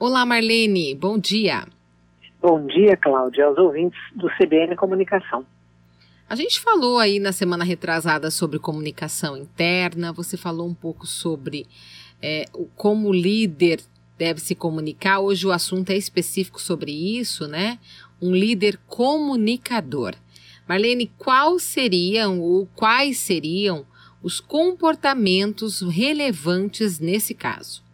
Olá, Marlene, bom dia. Bom dia, Cláudia, aos ouvintes do CBN Comunicação. A gente falou aí na semana retrasada sobre comunicação interna, você falou um pouco sobre é, como o líder deve se comunicar. Hoje o assunto é específico sobre isso, né? Um líder comunicador. Marlene, qual seriam ou quais seriam os comportamentos relevantes nesse caso?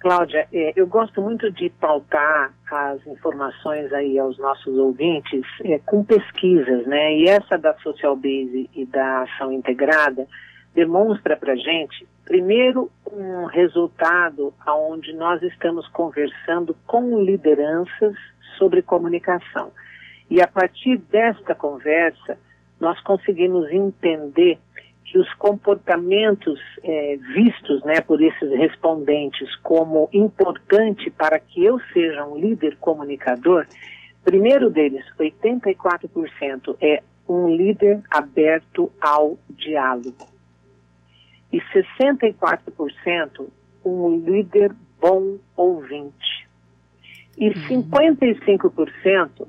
Cláudia, é, eu gosto muito de pautar as informações aí aos nossos ouvintes é, com pesquisas, né? E essa da Social Base e da Ação Integrada demonstra para gente, primeiro, um resultado onde nós estamos conversando com lideranças sobre comunicação. E a partir desta conversa, nós conseguimos entender que os comportamentos é, vistos né, por esses respondentes como importante para que eu seja um líder comunicador, primeiro deles, 84%, é um líder aberto ao diálogo. E 64% um líder bom ouvinte. E 55%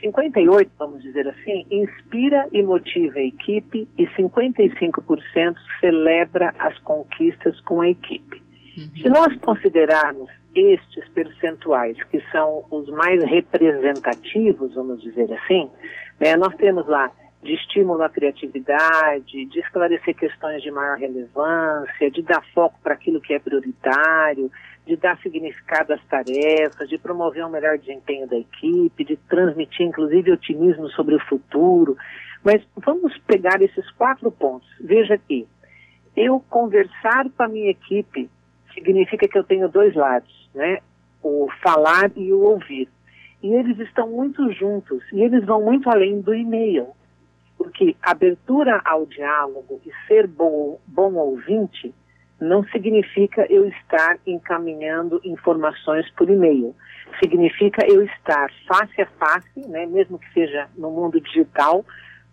58, vamos dizer assim, inspira e motiva a equipe e 55% celebra as conquistas com a equipe. Uhum. Se nós considerarmos estes percentuais, que são os mais representativos, vamos dizer assim, né, nós temos lá de estímulo à criatividade, de esclarecer questões de maior relevância, de dar foco para aquilo que é prioritário, de dar significado às tarefas, de promover um melhor desempenho da equipe, de transmitir inclusive otimismo sobre o futuro. Mas vamos pegar esses quatro pontos. Veja aqui, eu conversar com a minha equipe significa que eu tenho dois lados, né? O falar e o ouvir. E eles estão muito juntos e eles vão muito além do e-mail. Porque abertura ao diálogo e ser bom, bom ouvinte não significa eu estar encaminhando informações por e-mail. Significa eu estar face a face, né, mesmo que seja no mundo digital,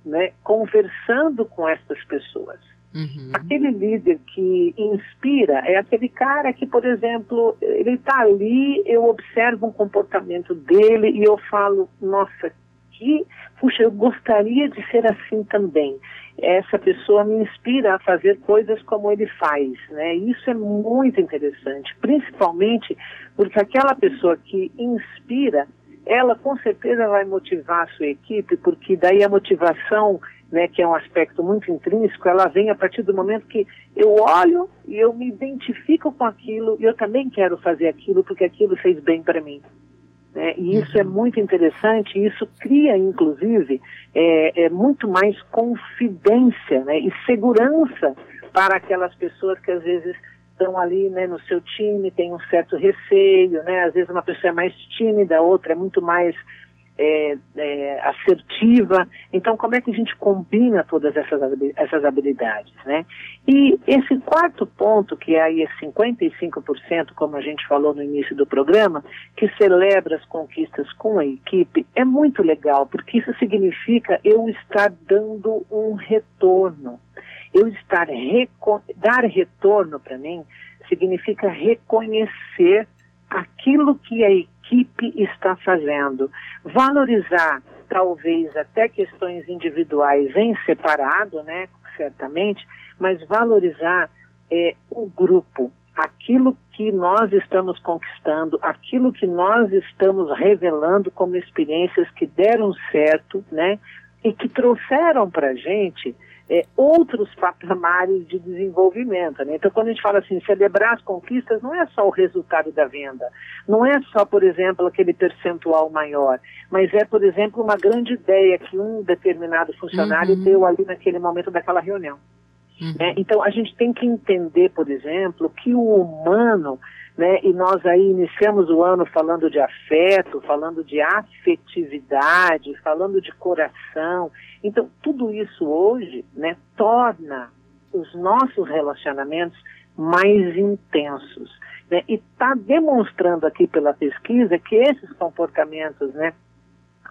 né, conversando com essas pessoas. Uhum. Aquele líder que inspira é aquele cara que, por exemplo, ele está ali, eu observo um comportamento dele e eu falo, nossa, que, puxa, eu gostaria de ser assim também essa pessoa me inspira a fazer coisas como ele faz, né? Isso é muito interessante, principalmente porque aquela pessoa que inspira, ela com certeza vai motivar a sua equipe, porque daí a motivação, né, que é um aspecto muito intrínseco, ela vem a partir do momento que eu olho e eu me identifico com aquilo e eu também quero fazer aquilo porque aquilo fez bem para mim. Né? E isso é uhum. muito interessante, isso cria, inclusive, é, é muito mais confidência né? e segurança para aquelas pessoas que às vezes estão ali né, no seu time, tem um certo receio, né? às vezes uma pessoa é mais tímida, a outra é muito mais é, é, assertiva. Então, como é que a gente combina todas essas, essas habilidades, né? E esse quarto ponto, que é aí é 55%, como a gente falou no início do programa, que celebra as conquistas com a equipe, é muito legal, porque isso significa eu estar dando um retorno. Eu estar, dar retorno para mim significa reconhecer aquilo que a equipe está fazendo. Valorizar, talvez, até questões individuais em separado, né, certamente, mas valorizar é, o grupo, aquilo que nós estamos conquistando, aquilo que nós estamos revelando como experiências que deram certo, né, e que trouxeram para a gente é, outros patamares de desenvolvimento. Né? Então, quando a gente fala assim, celebrar as conquistas, não é só o resultado da venda, não é só, por exemplo, aquele percentual maior, mas é, por exemplo, uma grande ideia que um determinado funcionário uhum. deu ali naquele momento daquela reunião. Uhum. É, então, a gente tem que entender, por exemplo, que o humano né? E nós aí iniciamos o ano falando de afeto, falando de afetividade, falando de coração. Então, tudo isso hoje, né, torna os nossos relacionamentos mais intensos. Né? E está demonstrando aqui pela pesquisa que esses comportamentos, né,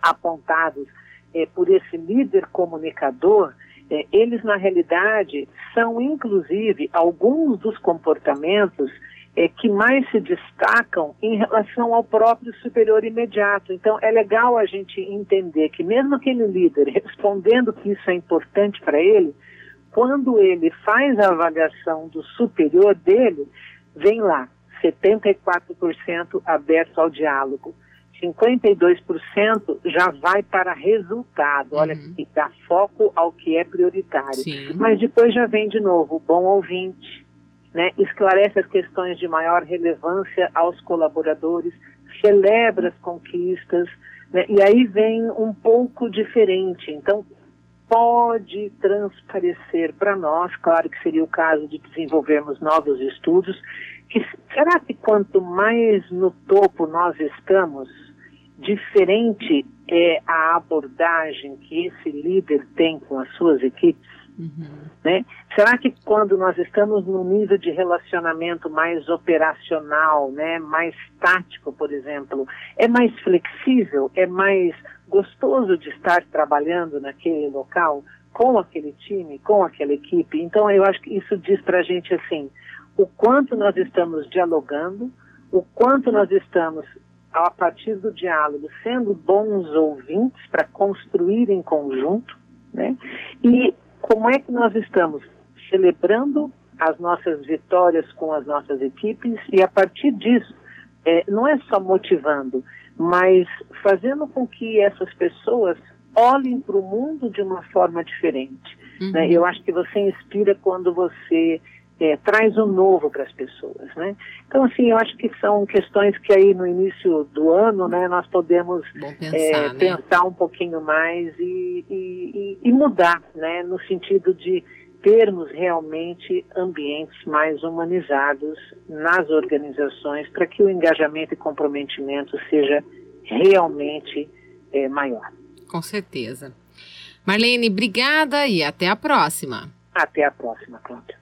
apontados é, por esse líder comunicador, é, eles na realidade são inclusive alguns dos comportamentos é, que mais se destacam em relação ao próprio superior imediato. Então, é legal a gente entender que, mesmo aquele líder respondendo que isso é importante para ele, quando ele faz a avaliação do superior dele, vem lá, 74% aberto ao diálogo. 52% já vai para resultado, olha, uhum. que dá foco ao que é prioritário. Sim. Mas depois já vem de novo o bom ouvinte, né? esclarece as questões de maior relevância aos colaboradores, celebra as conquistas, né? e aí vem um pouco diferente. Então, pode transparecer para nós, claro que seria o caso de desenvolvermos novos estudos, que será que quanto mais no topo nós estamos, diferente é a abordagem que esse líder tem com as suas equipes? Uhum. Né? Será que quando nós estamos num nível de relacionamento mais operacional, né, mais tático, por exemplo, é mais flexível, é mais gostoso de estar trabalhando naquele local, com aquele time, com aquela equipe? Então, eu acho que isso diz para a gente assim, o quanto nós estamos dialogando, o quanto nós estamos a partir do diálogo, sendo bons ouvintes para construir em conjunto, né? E como é que nós estamos celebrando as nossas vitórias com as nossas equipes e a partir disso, é, não é só motivando, mas fazendo com que essas pessoas olhem para o mundo de uma forma diferente. Né? Uhum. Né? Eu acho que você inspira quando você é, traz um novo para as pessoas, né? Então, assim, eu acho que são questões que aí no início do ano, né, nós podemos pensar, é, né? pensar, um pouquinho mais e, e, e, mudar, né, no sentido de termos realmente ambientes mais humanizados nas organizações para que o engajamento e comprometimento seja realmente é, maior. Com certeza. Marlene, obrigada e até a próxima. Até a próxima, Cláudia.